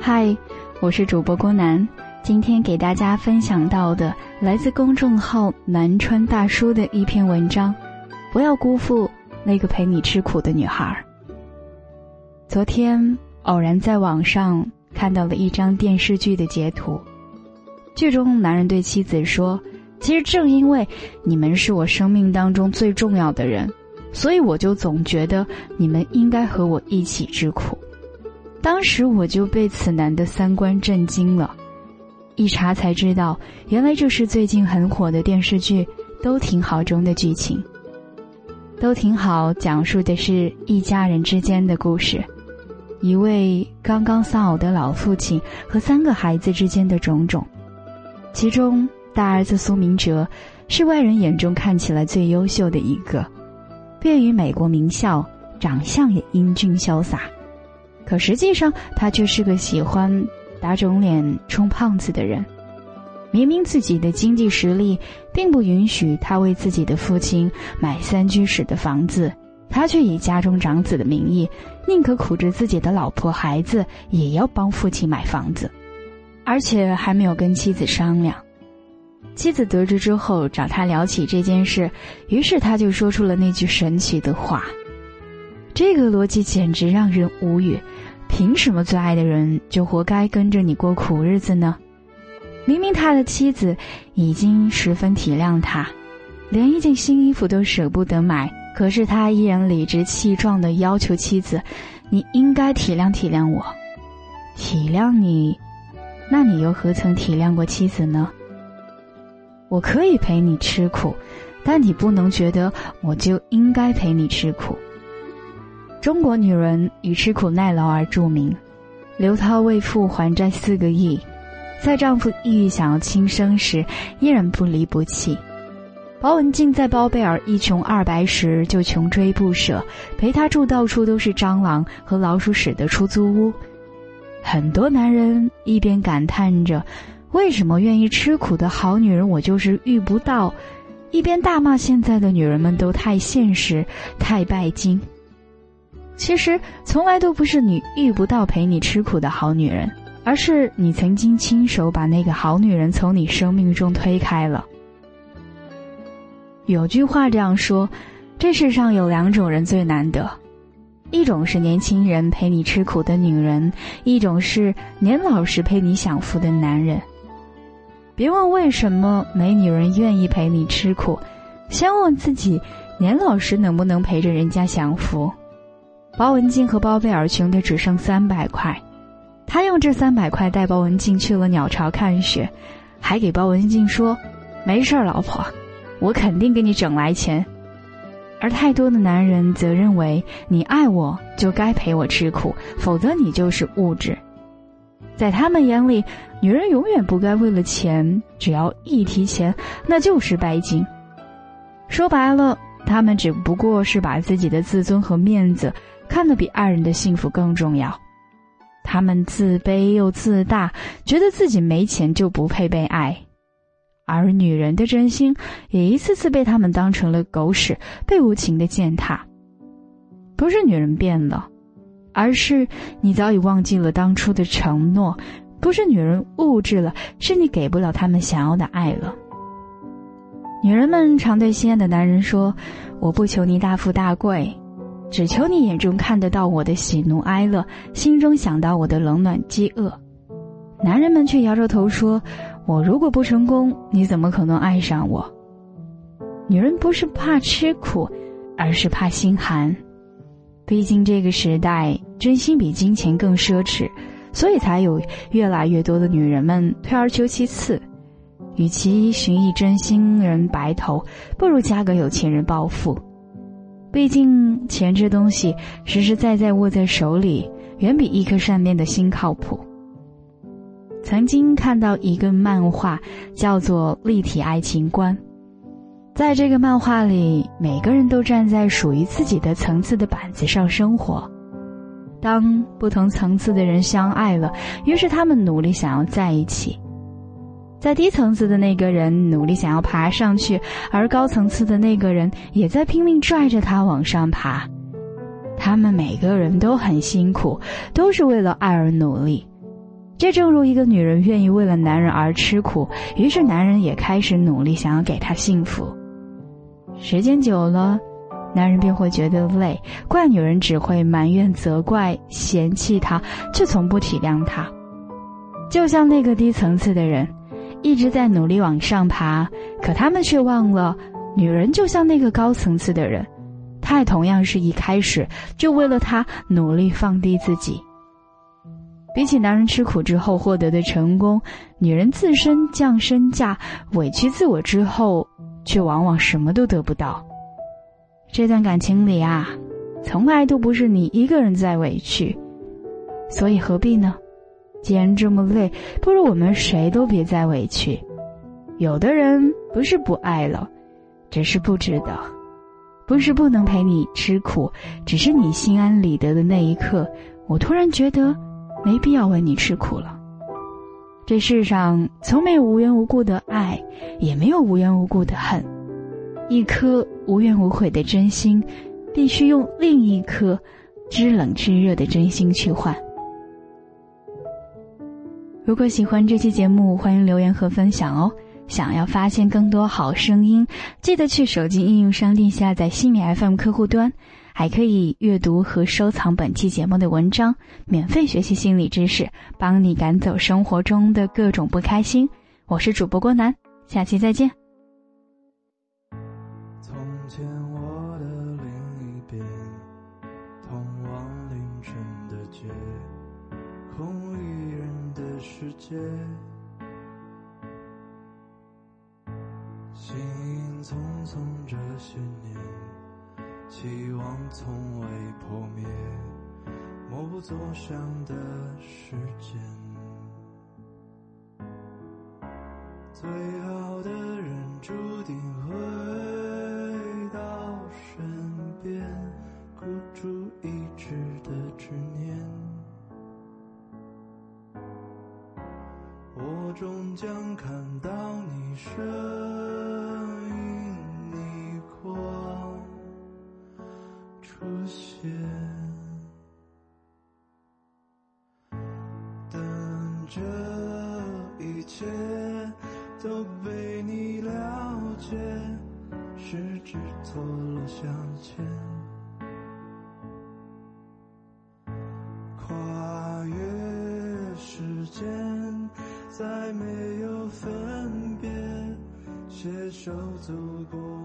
嗨，我是主播郭楠，今天给大家分享到的来自公众号南川大叔的一篇文章：不要辜负那个陪你吃苦的女孩。昨天偶然在网上看到了一张电视剧的截图，剧中男人对妻子说：“其实正因为你们是我生命当中最重要的人，所以我就总觉得你们应该和我一起吃苦。”当时我就被此男的三观震惊了，一查才知道，原来这是最近很火的电视剧《都挺好》中的剧情。《都挺好》讲述的是一家人之间的故事，一位刚刚丧偶的老父亲和三个孩子之间的种种。其中，大儿子苏明哲是外人眼中看起来最优秀的一个，毕业于美国名校，长相也英俊潇洒。可实际上，他却是个喜欢打肿脸充胖子的人。明明自己的经济实力并不允许他为自己的父亲买三居室的房子，他却以家中长子的名义，宁可苦着自己的老婆孩子，也要帮父亲买房子，而且还没有跟妻子商量。妻子得知之后，找他聊起这件事，于是他就说出了那句神奇的话。这个逻辑简直让人无语。凭什么最爱的人就活该跟着你过苦日子呢？明明他的妻子已经十分体谅他，连一件新衣服都舍不得买，可是他依然理直气壮地要求妻子：“你应该体谅体谅我，体谅你，那你又何曾体谅过妻子呢？我可以陪你吃苦，但你不能觉得我就应该陪你吃苦。”中国女人以吃苦耐劳而著名，刘涛为父还债四个亿，在丈夫抑郁想要轻生时，依然不离不弃。包文婧在包贝尔一穷二白时就穷追不舍，陪他住到处都是蟑螂和老鼠屎的出租屋。很多男人一边感叹着“为什么愿意吃苦的好女人我就是遇不到”，一边大骂现在的女人们都太现实、太拜金。其实从来都不是你遇不到陪你吃苦的好女人，而是你曾经亲手把那个好女人从你生命中推开了。有句话这样说：这世上有两种人最难得，一种是年轻人陪你吃苦的女人，一种是年老时陪你享福的男人。别问为什么没女人愿意陪你吃苦，先问自己：年老时能不能陪着人家享福？包文婧和包贝尔穷的只剩三百块，他用这三百块带包文婧去了鸟巢看雪，还给包文婧说：“没事儿，老婆，我肯定给你整来钱。”而太多的男人则认为，你爱我就该陪我吃苦，否则你就是物质。在他们眼里，女人永远不该为了钱，只要一提钱，那就是拜金。说白了，他们只不过是把自己的自尊和面子。看得比爱人的幸福更重要，他们自卑又自大，觉得自己没钱就不配被爱，而女人的真心也一次次被他们当成了狗屎，被无情的践踏。不是女人变了，而是你早已忘记了当初的承诺；不是女人物质了，是你给不了他们想要的爱了。女人们常对心爱的男人说：“我不求你大富大贵。”只求你眼中看得到我的喜怒哀乐，心中想到我的冷暖饥饿。男人们却摇着头说：“我如果不成功，你怎么可能爱上我？”女人不是怕吃苦，而是怕心寒。毕竟这个时代，真心比金钱更奢侈，所以才有越来越多的女人们退而求其次。与其寻一真心人白头，不如嫁个有钱人暴富。毕竟，钱这东西实实在在握在手里，远比一颗善变的心靠谱。曾经看到一个漫画，叫做《立体爱情观》。在这个漫画里，每个人都站在属于自己的层次的板子上生活。当不同层次的人相爱了，于是他们努力想要在一起。在低层次的那个人努力想要爬上去，而高层次的那个人也在拼命拽着他往上爬。他们每个人都很辛苦，都是为了爱而努力，这正如一个女人愿意为了男人而吃苦，于是男人也开始努力想要给她幸福。时间久了，男人便会觉得累，怪女人只会埋怨、责怪、嫌弃他，却从不体谅他。就像那个低层次的人，一直在努力往上爬，可他们却忘了，女人就像那个高层次的人，她也同样是一开始就为了他努力放低自己。比起男人吃苦之后获得的成功，女人自身降身价、委屈自我之后，却往往什么都得不到。这段感情里啊，从来都不是你一个人在委屈，所以何必呢？既然这么累，不如我们谁都别再委屈。有的人不是不爱了，只是不值得；不是不能陪你吃苦，只是你心安理得的那一刻，我突然觉得。没必要为你吃苦了。这世上从没有无缘无故的爱，也没有无缘无故的恨。一颗无怨无悔的真心，必须用另一颗知冷知热的真心去换。如果喜欢这期节目，欢迎留言和分享哦。想要发现更多好声音，记得去手机应用商店下载西米 FM 客户端。还可以阅读和收藏本期节目的文章，免费学习心理知识，帮你赶走生活中的各种不开心。我是主播郭楠，下期再见。从前我的另一边，通往凌晨的街，世界，行影匆匆这些年。期望从未破灭，默不作响的时间。最好的人注定回到身边，孤注一掷的执念，终将看到你身影逆光出现。等这一切都被你了解十指错落相牵还没有分别，携手走过。